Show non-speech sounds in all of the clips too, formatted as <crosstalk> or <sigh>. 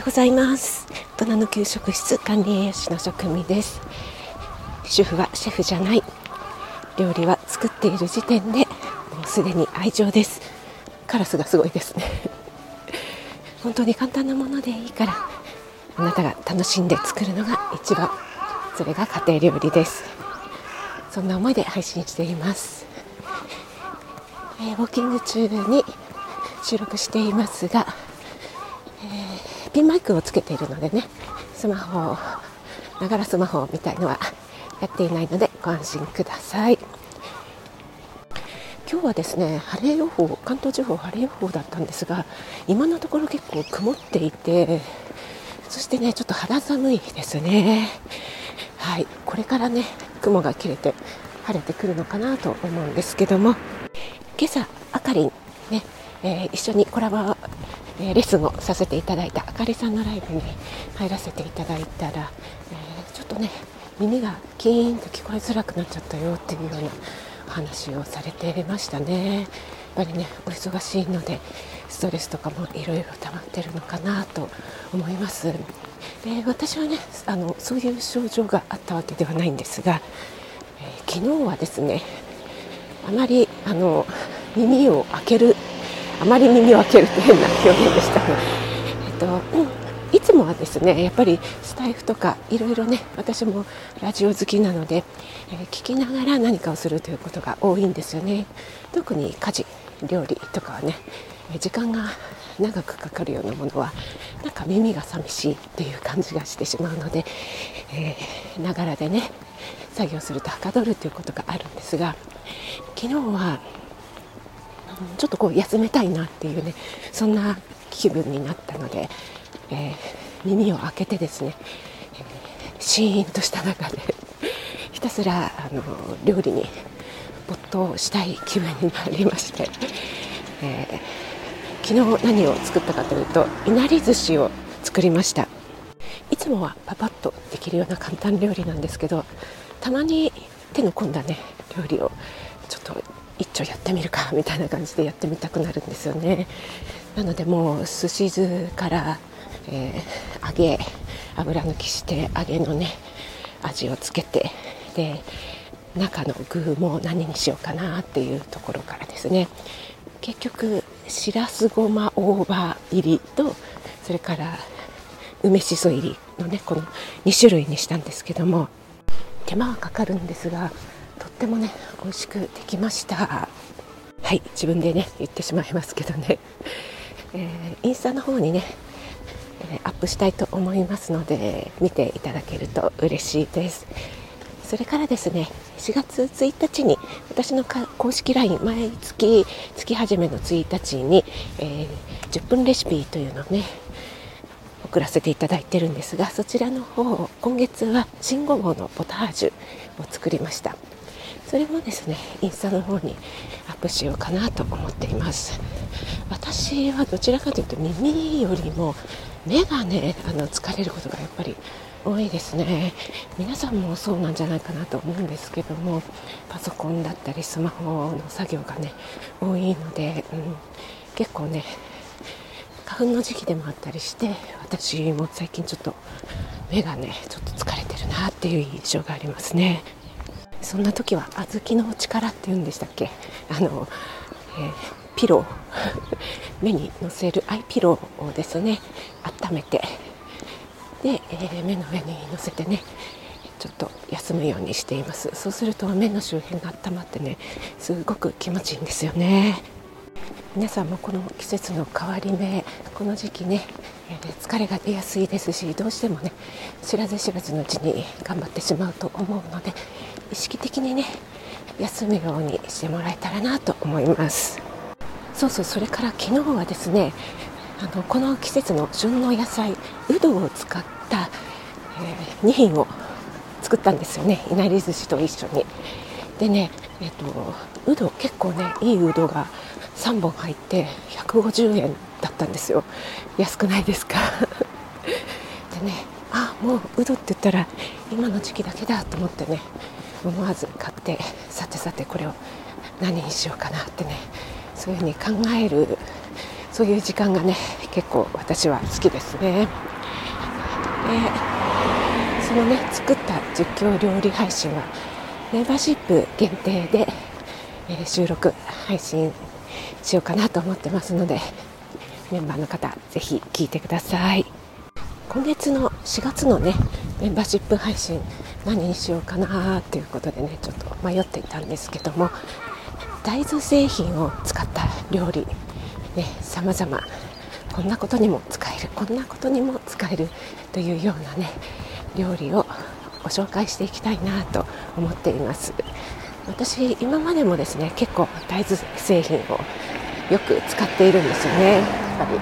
ようございます。大人の給食室管理栄養士の職味です。主婦はシェフじゃない。料理は作っている時点でもうすでに愛情です。カラスがすごいですね。本当に簡単なものでいいからあなたが楽しんで作るのが一番それが家庭料理です。そんな思いで配信しています、えー、ウォーキング中に収録していますが、ピンマイクをつけているのでねスマホながらスマホみたいのはやっていないのでご安心ください。今日はですね晴れ予報関東地方晴れ予報だったんですが今のところ結構曇っていてそしてねちょっと肌寒いですね。はいこれからね雲が切れて晴れてくるのかなと思うんですけども今朝あかりんね、えー、一緒にコラボ、えー、レッスンをさせていただいたあかりさんのライブに入らせていただいたら、えー、ちょっとね耳がキーンと聞こえづらくなっちゃったよっていうようなお話をされてましたね。やっぱりねお忙しいのでストレスとかもいろいろ溜まってるのかなと思いますで私はねあのそういう症状があったわけではないんですが、えー、昨日はですねあまりあの耳を開けるあまり耳を開けると変な表現でしたが、えっと、いつもはですねやっぱりスタイフとかいろいろね私もラジオ好きなので、えー、聞きながら何かをするということが多いんですよね。特に家事料理とかはね時間が長くかかるようなものはなんか耳が寂しいっていう感じがしてしまうのでながらでね作業するとはかどるということがあるんですが昨日はちょっとこう休めたいなっていうねそんな気分になったので、えー、耳を開けてですね、えー、シーンとした中で <laughs> ひたすらあの料理に没頭したい気分になりまして、えー、昨日何を作ったかというといなり寿司を作りました。いつもはパパッとできるような簡単料理なんですけどたまに手の込んだね料理をちょっと一丁やってみるかみたいな感じでやってみたくなるんですよね。なのでもうすし酢から、えー、揚げ油抜きして揚げのね味をつけてで中の具も何にしようかなっていうところからですね。結局しらすごま大葉入りとそれから梅しそ入りのねこの2種類にしたんですけども手間はかかるんですがってもね美味しくできました。はい自分でね言ってしまいますけどね、<laughs> えー、インスタの方にねアップしたいと思いますので見ていただけると嬉しいです。それからですね4月1日に私の公式 LINE 毎月月始めの1日に、えー、10分レシピというのをね送らせていただいてるんですがそちらの方今月は新ごぼうのポタージュを作りました。それもですねインスタの方にアップしようかなと思っています。私はどちらかというと耳よりも目がねあの疲れることがやっぱり多いですね。皆さんもそうなんじゃないかなと思うんですけどもパソコンだったりスマホの作業がね多いので、うん、結構ね花粉の時期でもあったりして私も最近ちょっと目がねちょっと疲れてるなっていう印象がありますね。そんな時は小豆の力っていうんでしたっけ？あの、えー、ピロー <laughs> 目にのせるアイピローをですね温めてで、えー、目の上に乗せてねちょっと休むようにしています。そうすると目の周辺が温まってねすごく気持ちいいんですよね。皆さんもこの季節の変わり目この時期ね、え、疲れが出やすいですしどうしてもね知らず知らずのうちに頑張ってしまうと思うので意識的にね休むようにしてもらえたらなと思います。そうそうそれから昨日はですねあのこの季節の旬の野菜うどを使った、えー、2品を作ったんですよね。いなり寿司と一緒に。でねえっ、とうど結構ねいいうどが3本入って150円だったんですよ。安くないですか？<laughs> でねあもううどって言ったら今の時期だけだと思ってね思わず買ってさてさてこれを何にしようかなってねそういうふうに考えるそういう時間がね結構私は好きですね。でそのね作った実況料理配信はメンバーシップ限定で、えー、収録配信しようかなと思ってますのでメンバーの方ぜひ聞いてください今月の4月のねメンバーシップ配信何にしようかなということでねちょっと迷っていたんですけども大豆製品を使った料理ね様々。こんなことにも使えるこんなことにも使えるというようなね料理をご紹介していきたいなと思っています。私今までもですね結構大豆製品をよく使っているんですよね。やっぱり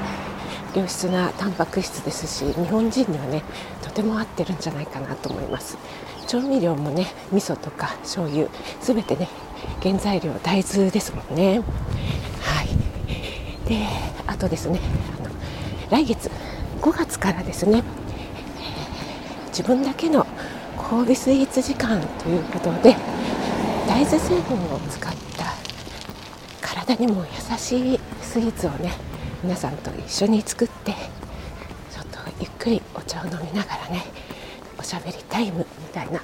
良質なタンパク質ですし日本人にはねとても合ってるんじゃないかなと思います。調味料もね味噌とか醤油すべてね原材料大豆ですもんね。はい。であとですねあの来月5月からですね自分だけの神戸スイーツ時間ということで大豆成分を使った体にも優しいスイーツをね皆さんと一緒に作ってちょっとゆっくりお茶を飲みながらねおしゃべりタイムみたいな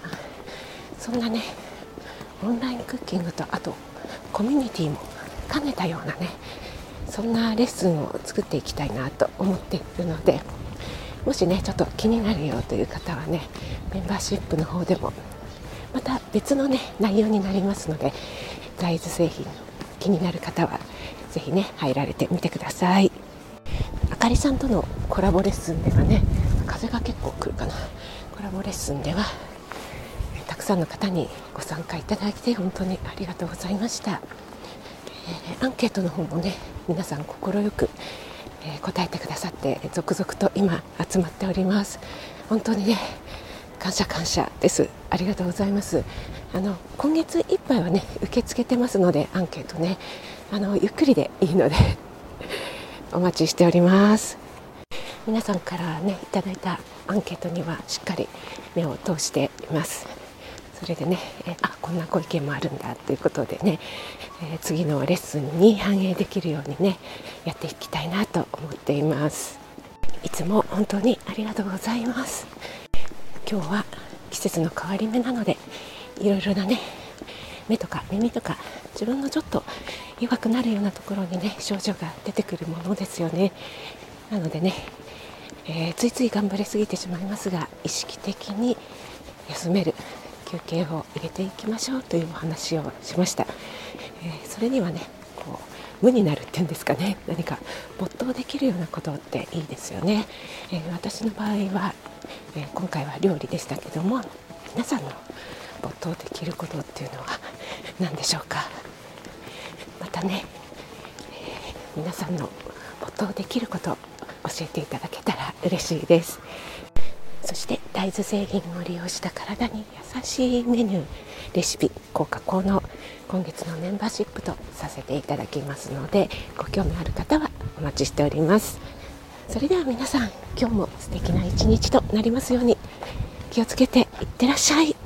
そんなねオンラインクッキングとあとコミュニティも兼ねたようなねそんなレッスンを作っていきたいなと思っているのでもしねちょっと気になるよという方はねメンバーシップの方でもまた別のね内容になりますので大豆製品気になる方は是非ね入られてみてください。あかりさんとのコラボレッスンではね風が結構来るかな。コラボレッスンではたくさんの方にご参加いただいて本当にありがとうございました、えー、アンケートの方もね皆さん快くえ答えてくださって続々と今集まっております。本当にね感謝感謝です。ありがとうございます。あの今月いっぱいはね受け付けてますのでアンケートね。あのゆっくりでいいので <laughs> お待ちしております。皆さんからねいただいたアンケートにはしっかり目を通しています。それでね、えあこんなご意見もあるんだということでね、えー、次のレッスンに反映できるようにねやっていきたいなと思っています。いつも本当にありがとうございます。今日は季節の変わり目なのでいろいろなね目とか耳とか自分のちょっと弱くなるようなところにね症状が出てくるものですよね。なのでね、えー、ついつい頑張りすぎてしまいますが意識的に休める休憩を入れていきましょうというお話をしました、えー、それにはねこう無になるっていうんですかね。何か没頭できるようなことっていいですよね、えー、私の場合は、え今回は料理でしたけども皆さんの没頭できることっていうのは何でしょうか？またね、え皆さんの没頭できること教えていただけたら嬉しいです。そして大豆製品を利用した体に優しいメニューレシピ効果効能今月のメンバーシップとさせていただきますのでご興味ある方はお待ちしております。それでは皆さん今日も素敵な一日となりますように。気をつけていってらっしゃい。